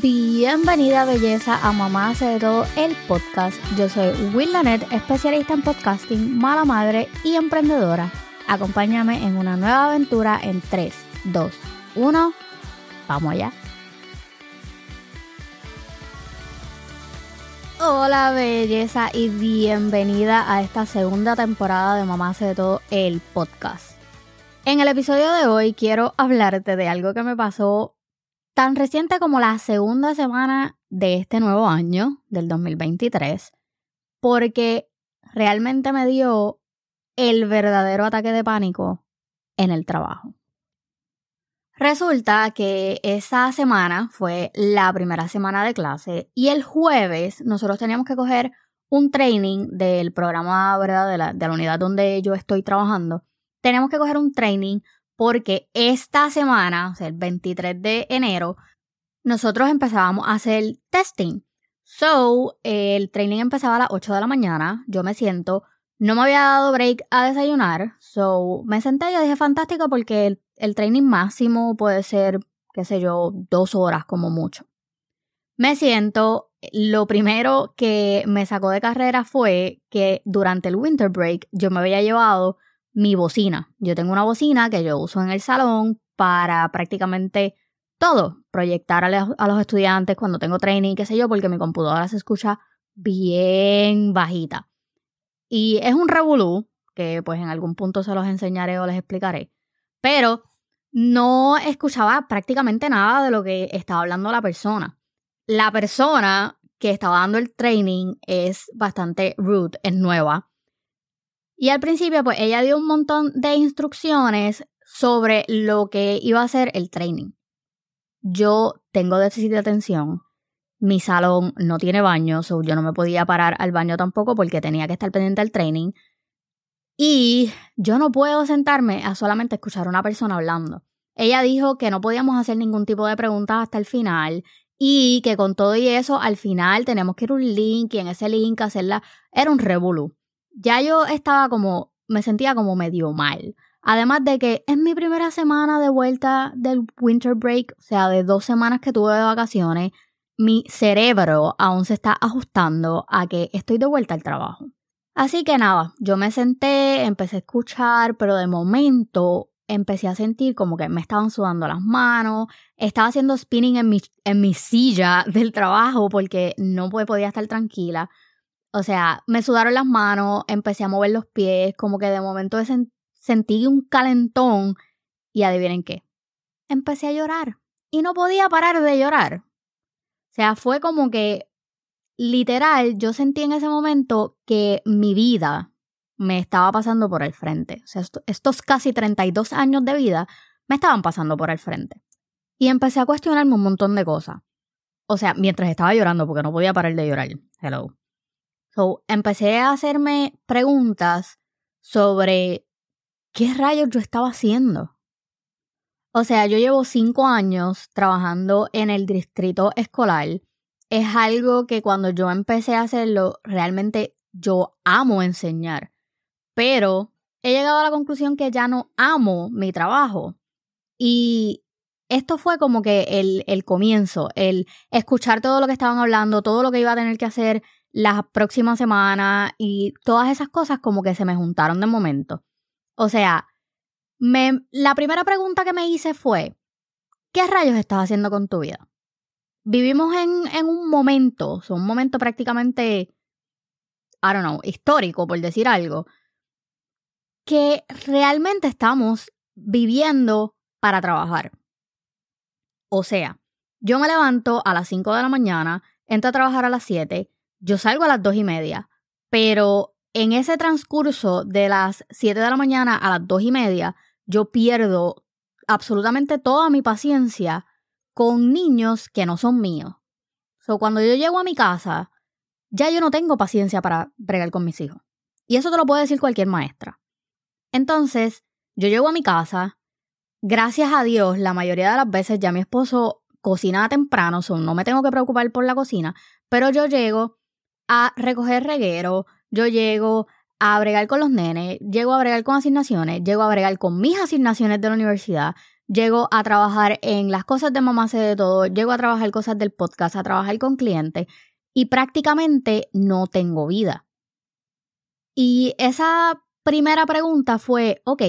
Bienvenida belleza a Mamá hace de todo el podcast. Yo soy Will Lanet, especialista en podcasting, mala madre y emprendedora. Acompáñame en una nueva aventura en 3, 2, 1. Vamos allá. Hola belleza y bienvenida a esta segunda temporada de Mamá hace de todo el podcast. En el episodio de hoy quiero hablarte de algo que me pasó tan reciente como la segunda semana de este nuevo año, del 2023, porque realmente me dio el verdadero ataque de pánico en el trabajo. Resulta que esa semana fue la primera semana de clase y el jueves nosotros teníamos que coger un training del programa ¿verdad? De, la, de la unidad donde yo estoy trabajando. Tenemos que coger un training porque esta semana, o sea, el 23 de enero, nosotros empezábamos a hacer testing. So, el training empezaba a las 8 de la mañana. Yo me siento, no me había dado break a desayunar. So, me senté y dije, fantástico, porque el el training máximo puede ser, qué sé yo, dos horas como mucho. Me siento, lo primero que me sacó de carrera fue que durante el winter break yo me había llevado mi bocina. Yo tengo una bocina que yo uso en el salón para prácticamente todo, proyectar a los estudiantes cuando tengo training, qué sé yo, porque mi computadora se escucha bien bajita. Y es un revolú, que pues en algún punto se los enseñaré o les explicaré. Pero no escuchaba prácticamente nada de lo que estaba hablando la persona. La persona que estaba dando el training es bastante rude, es nueva. Y al principio, pues ella dio un montón de instrucciones sobre lo que iba a ser el training. Yo tengo déficit de atención. Mi salón no tiene baño, yo no me podía parar al baño tampoco porque tenía que estar pendiente del training. Y yo no puedo sentarme a solamente escuchar a una persona hablando. Ella dijo que no podíamos hacer ningún tipo de preguntas hasta el final y que con todo y eso al final tenemos que ir a un link y en ese link hacerla. Era un revolú. Ya yo estaba como, me sentía como medio mal. Además de que es mi primera semana de vuelta del winter break, o sea, de dos semanas que tuve de vacaciones, mi cerebro aún se está ajustando a que estoy de vuelta al trabajo. Así que nada, yo me senté, empecé a escuchar, pero de momento empecé a sentir como que me estaban sudando las manos, estaba haciendo spinning en mi, en mi silla del trabajo porque no podía estar tranquila. O sea, me sudaron las manos, empecé a mover los pies, como que de momento sentí un calentón y adivinen qué, empecé a llorar y no podía parar de llorar. O sea, fue como que literal, yo sentí en ese momento que mi vida me estaba pasando por el frente. O sea, estos casi 32 años de vida me estaban pasando por el frente. Y empecé a cuestionarme un montón de cosas. O sea, mientras estaba llorando, porque no podía parar de llorar. Hello. So, empecé a hacerme preguntas sobre qué rayos yo estaba haciendo. O sea, yo llevo cinco años trabajando en el distrito escolar es algo que cuando yo empecé a hacerlo, realmente yo amo enseñar. Pero he llegado a la conclusión que ya no amo mi trabajo. Y esto fue como que el, el comienzo, el escuchar todo lo que estaban hablando, todo lo que iba a tener que hacer las próximas semanas y todas esas cosas como que se me juntaron de momento. O sea, me, la primera pregunta que me hice fue, ¿qué rayos estás haciendo con tu vida? vivimos en, en un momento, un momento prácticamente, I don't know, histórico, por decir algo, que realmente estamos viviendo para trabajar. O sea, yo me levanto a las 5 de la mañana, entro a trabajar a las 7, yo salgo a las 2 y media, pero en ese transcurso de las 7 de la mañana a las 2 y media, yo pierdo absolutamente toda mi paciencia con niños que no son míos. So, cuando yo llego a mi casa, ya yo no tengo paciencia para bregar con mis hijos. Y eso te lo puede decir cualquier maestra. Entonces, yo llego a mi casa, gracias a Dios, la mayoría de las veces ya mi esposo cocina temprano, so no me tengo que preocupar por la cocina, pero yo llego a recoger reguero, yo llego a bregar con los nenes, llego a bregar con asignaciones, llego a bregar con mis asignaciones de la universidad, llego a trabajar en las cosas de mamá sé de todo, llego a trabajar cosas del podcast, a trabajar con clientes y prácticamente no tengo vida. Y esa primera pregunta fue, ok,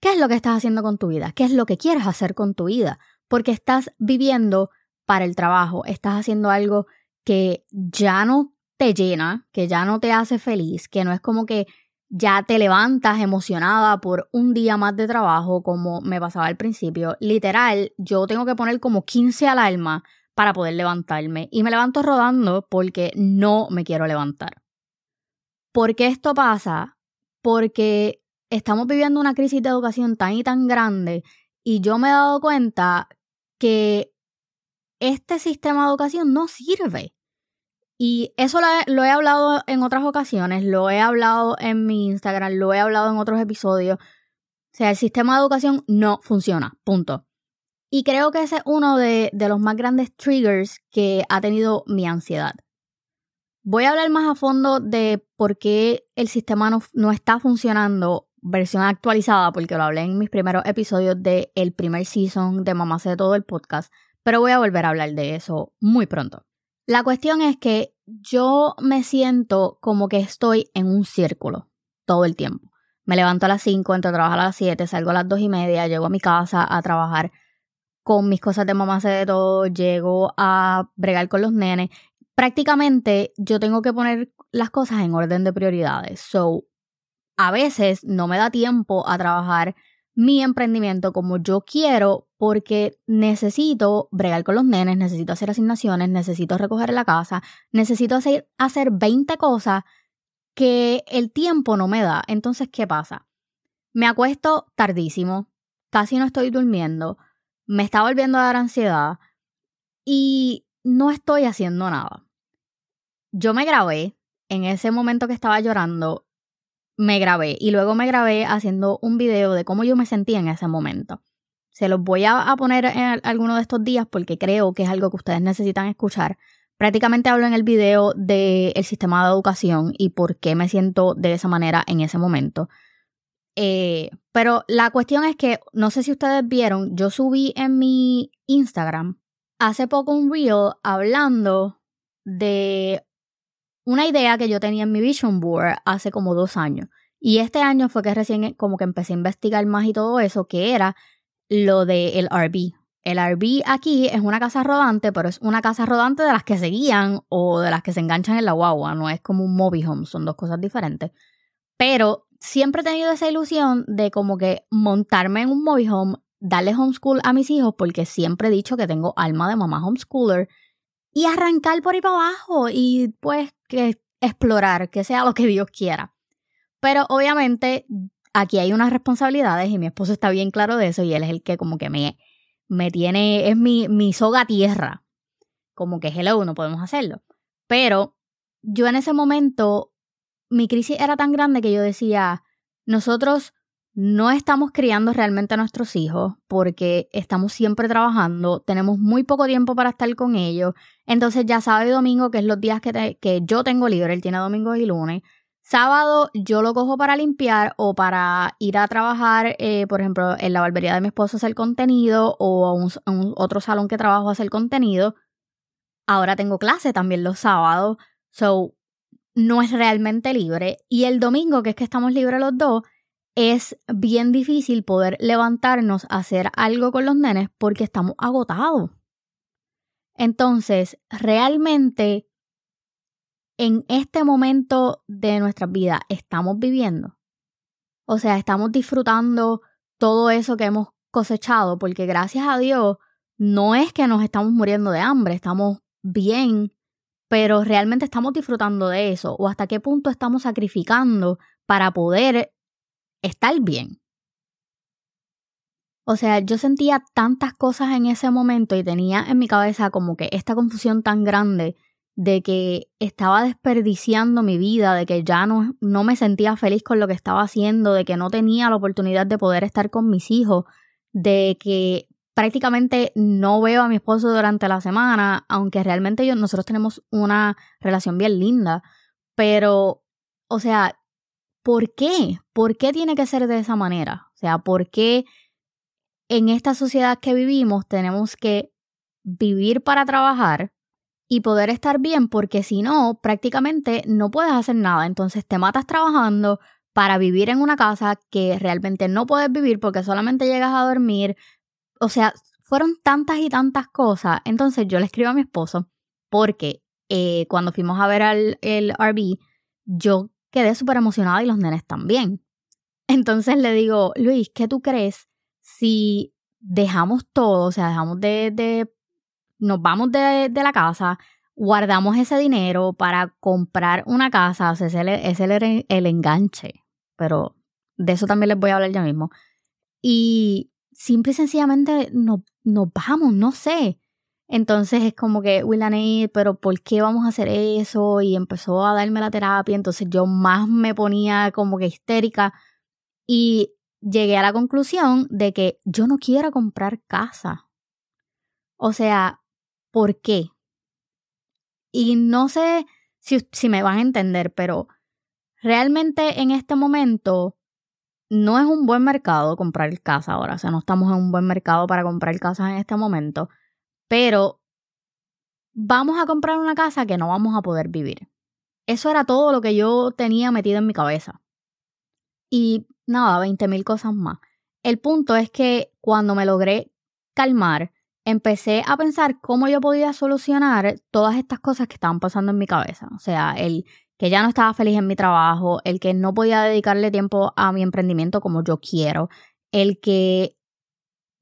¿qué es lo que estás haciendo con tu vida? ¿Qué es lo que quieres hacer con tu vida? Porque estás viviendo para el trabajo, estás haciendo algo que ya no te llena, que ya no te hace feliz, que no es como que ya te levantas emocionada por un día más de trabajo, como me pasaba al principio. Literal, yo tengo que poner como 15 alarmas para poder levantarme. Y me levanto rodando porque no me quiero levantar. ¿Por qué esto pasa? Porque estamos viviendo una crisis de educación tan y tan grande y yo me he dado cuenta que este sistema de educación no sirve. Y eso lo he, hablado en otras ocasiones, lo he hablado en mi Instagram, lo he hablado en otros episodios. O sea, el sistema de educación no funciona, punto. Y creo que ese es uno de, los más grandes triggers que ha tenido mi ansiedad. Voy a hablar más a fondo de por qué el sistema no, está funcionando versión actualizada, porque lo hablé en mis primeros episodios del el primer season de Mamá de todo el podcast, pero voy a volver a hablar de eso muy pronto. La cuestión es que yo me siento como que estoy en un círculo todo el tiempo. Me levanto a las 5, entro a trabajar a las 7, salgo a las 2 y media, llego a mi casa a trabajar con mis cosas de mamá sé de todo, llego a bregar con los nenes. Prácticamente yo tengo que poner las cosas en orden de prioridades. So, a veces no me da tiempo a trabajar mi emprendimiento como yo quiero porque necesito bregar con los nenes, necesito hacer asignaciones, necesito recoger la casa, necesito hacer, hacer 20 cosas que el tiempo no me da. Entonces, ¿qué pasa? Me acuesto tardísimo, casi no estoy durmiendo, me está volviendo a dar ansiedad y no estoy haciendo nada. Yo me grabé en ese momento que estaba llorando, me grabé y luego me grabé haciendo un video de cómo yo me sentía en ese momento. Se los voy a, poner en alguno de estos días porque creo que es algo que ustedes necesitan escuchar. Prácticamente hablo en el video del sistema de educación y por qué me siento de esa manera en ese momento. Eh, pero la cuestión es que, no sé si ustedes vieron, yo subí en mi Instagram hace poco un reel hablando de una idea que yo tenía en mi vision board hace como dos años. Y este año fue que recién como que empecé a investigar más y todo eso, que era lo del RB. El RB aquí es una casa rodante, pero es una casa rodante de las que se guían o de las que se enganchan en la guagua, no es como un mobile home, son dos cosas diferentes. Pero siempre he tenido esa ilusión de como que montarme en un mobile home, darle homeschool a mis hijos, porque siempre he dicho que tengo alma de mamá homeschooler, y arrancar por ahí para abajo y pues que explorar, que sea lo que Dios quiera. Pero obviamente aquí hay unas responsabilidades y mi esposo está bien claro de eso y él es el que como que me, me tiene, es mi, mi soga tierra. Como que hello, no podemos hacerlo. Pero yo en ese momento mi crisis era tan grande que yo decía, nosotros no estamos criando realmente a nuestros hijos porque estamos siempre trabajando, tenemos muy poco tiempo para estar con ellos, entonces ya sábado y domingo, que es los días que, que yo tengo libre, él tiene domingos y lunes, sábado yo lo cojo para limpiar o para ir a trabajar, eh, por ejemplo, en la barbería de mi esposo hacer contenido o a un, otro salón que trabajo hacer contenido. Ahora tengo clase también los sábados, so no es realmente libre. Y el domingo, que es que estamos libres los dos, es bien difícil poder levantarnos a hacer algo con los nenes porque estamos agotados. Entonces, realmente, en este momento de nuestra vida, estamos viviendo. O sea, estamos disfrutando todo eso que hemos cosechado, porque gracias a Dios, no es que nos estamos muriendo de hambre, estamos bien pero realmente estamos disfrutando de eso o hasta qué punto estamos sacrificando para poder estar bien. O sea, yo sentía tantas cosas en ese momento y tenía en mi cabeza como que esta confusión tan grande de que estaba desperdiciando mi vida, de que ya no, no me sentía feliz con lo que estaba haciendo, de que no tenía la oportunidad de poder estar con mis hijos, de que prácticamente no veo a mi esposo durante la semana, aunque realmente yo, nosotros tenemos una relación bien linda, pero, o sea, ¿por qué? ¿Por qué tiene que ser de esa manera? O sea, ¿por qué en esta sociedad que vivimos tenemos que vivir para trabajar y poder estar bien, porque si no, prácticamente no puedes hacer nada. Entonces te matas trabajando para vivir en una casa que realmente no puedes vivir porque solamente llegas a dormir. O sea, fueron tantas y tantas cosas. Entonces yo le escribo a mi esposo porque eh, cuando fuimos a ver al, el RV, yo quedé súper emocionada y los nenes también. Entonces le digo, Luis, ¿qué tú crees si dejamos todo, o sea, dejamos de nos vamos de, la casa, guardamos ese dinero para comprar una casa, o sea, ese, es el, el enganche, pero de eso también les voy a hablar ya mismo. Y simple y sencillamente nos, nos vamos, no sé. Entonces es como que, Willaney, pero ¿por qué vamos a hacer eso? Y empezó a darme la terapia, entonces yo más me ponía como que histérica y llegué a la conclusión de que yo no quiero comprar casa. O sea, por qué. Y no sé si, si me van a entender, pero realmente en este momento no es un buen mercado comprar casa ahora. O sea, no estamos en un buen mercado para comprar casas en este momento. Pero vamos a comprar una casa que no vamos a poder vivir. Eso era todo lo que yo tenía metido en mi cabeza. Y nada, 20 mil cosas más. El punto es que cuando me logré calmar, empecé a pensar cómo yo podía solucionar todas estas cosas que estaban pasando en mi cabeza. O sea, el que ya no estaba feliz en mi trabajo, el que no podía dedicarle tiempo a mi emprendimiento como yo quiero, el que,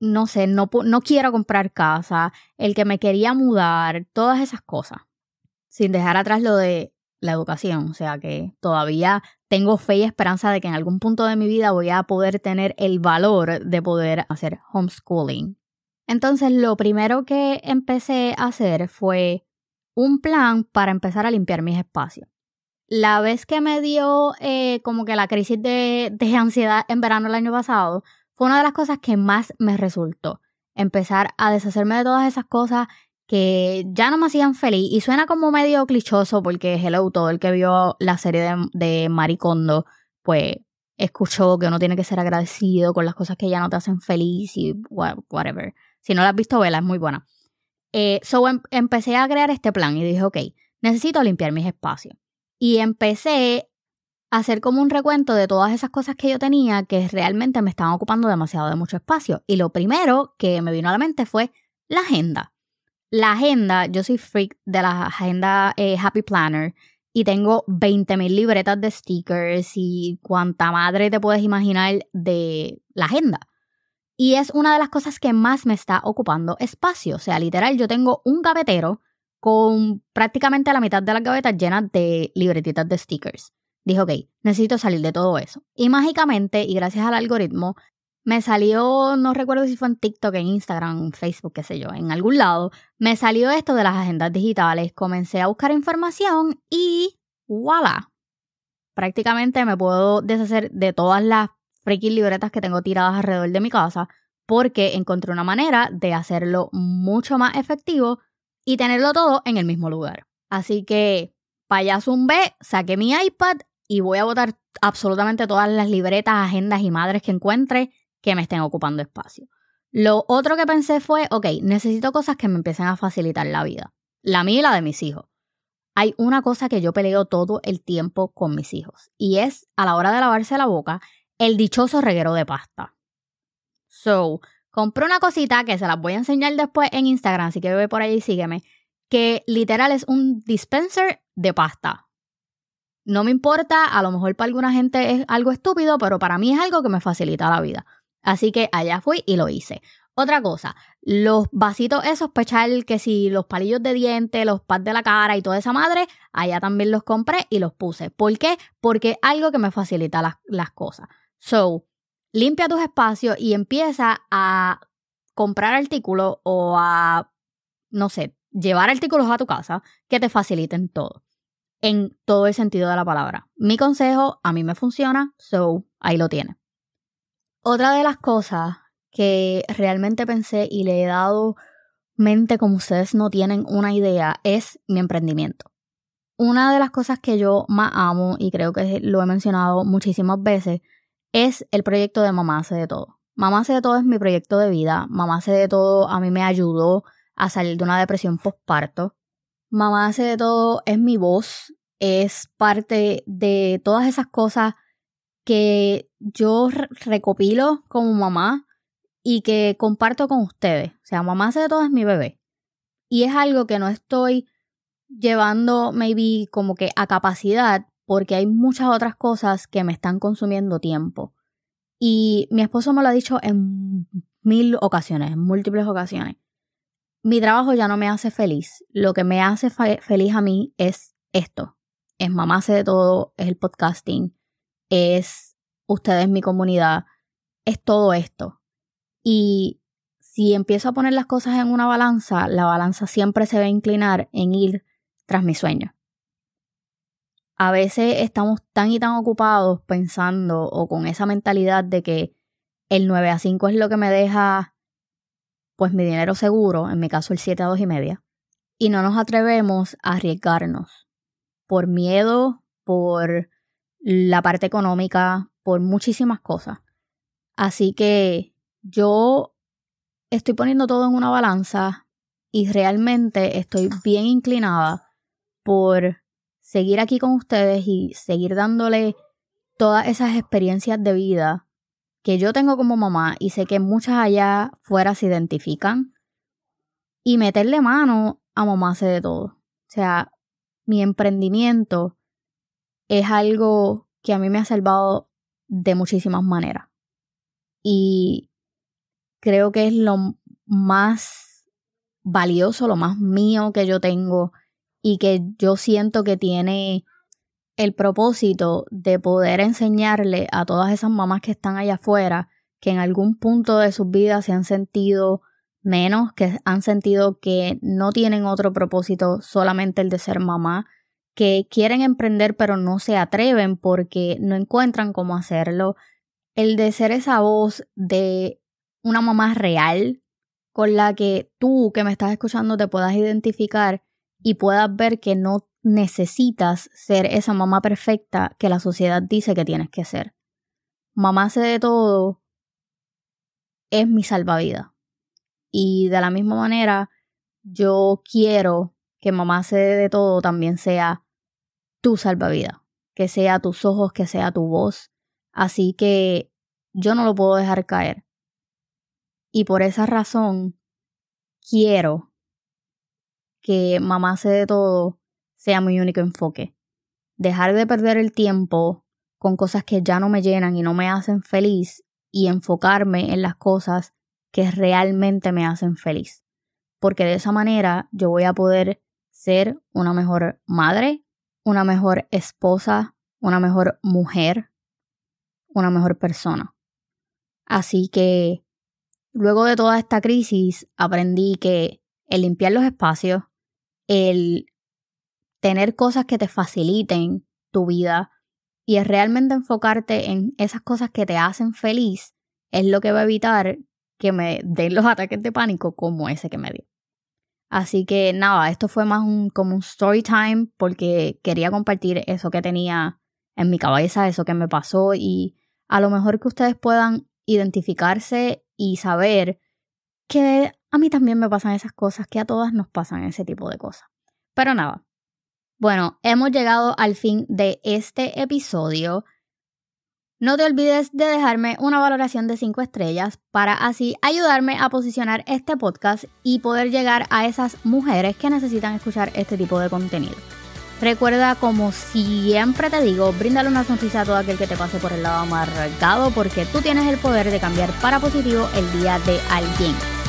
no sé, no, no quiero comprar casa, el que me quería mudar, todas esas cosas. Sin dejar atrás lo de la educación, o sea que todavía tengo fe y esperanza de que en algún punto de mi vida voy a poder tener el valor de poder hacer homeschooling entonces, lo primero que empecé a hacer fue un plan para empezar a limpiar mis espacios. La vez que me dio eh, como que la crisis de, de ansiedad en verano el año pasado, fue una de las cosas que más me resultó. Empezar a deshacerme de todas esas cosas que ya no me hacían feliz. Y suena como medio clichoso porque hello, todo el que vio la serie de, Maricondo, pues escuchó que uno tiene que ser agradecido con las cosas que ya no te hacen feliz y whatever. Si no la has visto, vela, es muy buena. Eh, so em, empecé a crear este plan y dije, ok, necesito limpiar mis espacios. Y empecé hacer como un recuento de todas esas cosas que yo tenía que realmente me estaban ocupando demasiado de mucho espacio. Y lo primero que me vino a la mente fue la agenda. La agenda, yo soy freak de la agenda eh, Happy Planner y tengo 20.000 libretas de stickers y cuanta madre te puedes imaginar de la agenda. Y es una de las cosas que más me está ocupando espacio. O sea, literal, yo tengo un gavetero con prácticamente la mitad de las gavetas llenas de libretitas de stickers. Dije, ok, necesito salir de todo eso. Y mágicamente, y gracias al algoritmo, me salió, no recuerdo si fue en TikTok, en Instagram, Facebook, qué sé yo, en algún lado, me salió esto de las agendas digitales. Comencé a buscar información y voilà. Prácticamente me puedo deshacer de todas las freaking libretas que tengo tiradas alrededor de mi casa porque encontré una manera de hacerlo mucho más efectivo y tenerlo todo en el mismo lugar. Así que payaso un B, saqué mi iPad y voy a botar absolutamente todas las libretas, agendas y madres que encuentre que me estén ocupando espacio. Lo otro que pensé fue, ok, necesito cosas que me empiecen a facilitar la vida. La mía y la de mis hijos. Hay una cosa que yo peleo todo el tiempo con mis hijos y es a la hora de lavarse la boca el dichoso reguero de pasta. So, compré una cosita que se las voy a enseñar después en Instagram, así que ve por ahí y sígueme, que literal es un dispenser de pasta. No me importa, a lo mejor para alguna gente es algo estúpido, pero para mí es algo que me facilita la vida. Así que allá fui y lo hice. Otra cosa, los vasitos esos pechar que si los palillos de diente, los pads de la cara y toda esa madre, allá también los compré y los puse. ¿Por qué? Porque es algo que me facilita las, las cosas. So, limpia tus espacios y empieza a comprar artículos o a, no sé, llevar artículos a tu casa que te faciliten todo. En todo el sentido de la palabra. Mi consejo a mí me funciona, so ahí lo tiene. Otra de las cosas que realmente pensé y le he dado mente como ustedes no tienen una idea es mi emprendimiento. Una de las cosas que yo más amo y creo que lo he mencionado muchísimas veces es el proyecto de Mamá hace de todo. Mamá hace de todo es mi proyecto de vida. Mamá hace de todo a mí me ayudó a salir de una depresión postparto. Mamá hace de todo es mi voz. Es parte de todas esas cosas que yo recopilo como mamá y que comparto con ustedes. O sea, mamá hace de todo es mi bebé. Y es algo que no estoy llevando, maybe, como que a capacidad, porque hay muchas otras cosas que me están consumiendo tiempo. Y mi esposo me lo ha dicho en mil ocasiones, en múltiples ocasiones. Mi trabajo ya no me hace feliz. Lo que me hace feliz a mí es esto. Es mamá hace de todo, es el podcasting, es ustedes mi comunidad, es todo esto. Y si empiezo a poner las cosas en una balanza, la balanza siempre se va a inclinar en ir tras mi sueño a veces estamos tan y tan ocupados pensando o con esa mentalidad de que el 9 a 5 es lo que me deja pues mi dinero seguro, en mi caso el 7 a 2 y media, y no nos atrevemos a arriesgarnos por miedo, por la parte económica, por muchísimas cosas. Así que yo estoy poniendo todo en una balanza y realmente estoy bien inclinada por seguir aquí con ustedes y seguir dándole todas esas experiencias de vida que yo tengo como mamá y sé que muchas allá fuera se identifican y meterle mano a mamá hace de todo. O sea, mi emprendimiento es algo que a mí me ha salvado de muchísimas maneras. Y creo que es lo más valioso, lo más mío que yo tengo y que yo siento que tiene el propósito de poder enseñarle a todas esas mamás que están allá afuera que en algún punto de sus vidas se han sentido menos, que han sentido que no tienen otro propósito solamente el de ser mamá, que quieren emprender pero no se atreven porque no encuentran cómo hacerlo, el de ser esa voz de una mamá real con la que tú que me estás escuchando te puedas identificar y puedas ver que no necesitas ser esa mamá perfecta que la sociedad dice que tienes que ser. Mamá hace de todo es mi salvavidas. Y de la misma manera, yo quiero que mamá hace de todo también sea tu salvavidas, que sea tus ojos, que sea tu voz. Así que yo no lo puedo dejar caer. Y por esa razón, quiero que mamá hace de todo sea mi único enfoque. Dejar de perder el tiempo con cosas que ya no me llenan y no me hacen feliz y enfocarme en las cosas que realmente me hacen feliz. Porque de esa manera yo voy a poder ser una mejor madre, una mejor esposa, una mejor mujer, una mejor persona. Así que luego de toda esta crisis aprendí que el limpiar los espacios, el tener cosas que te faciliten tu vida y es realmente enfocarte en esas cosas que te hacen feliz, es lo que va a evitar que me den los ataques de pánico como ese que me dio. Así que nada, esto fue más un, como un story time porque quería compartir eso que tenía en mi cabeza, eso que me pasó y a lo mejor que ustedes puedan identificarse y saber que a mí también me pasan esas cosas, que a todas nos pasan ese tipo de cosas. Pero nada. Bueno, hemos llegado al fin de este episodio. No te olvides de dejarme una valoración de 5 estrellas para así ayudarme a posicionar este podcast y poder llegar a esas mujeres que necesitan escuchar este tipo de contenido. Recuerda, como siempre te digo, bríndale una sonrisa a todo aquel que te pase por el lado amargado porque tú tienes el poder de cambiar para positivo el día de alguien.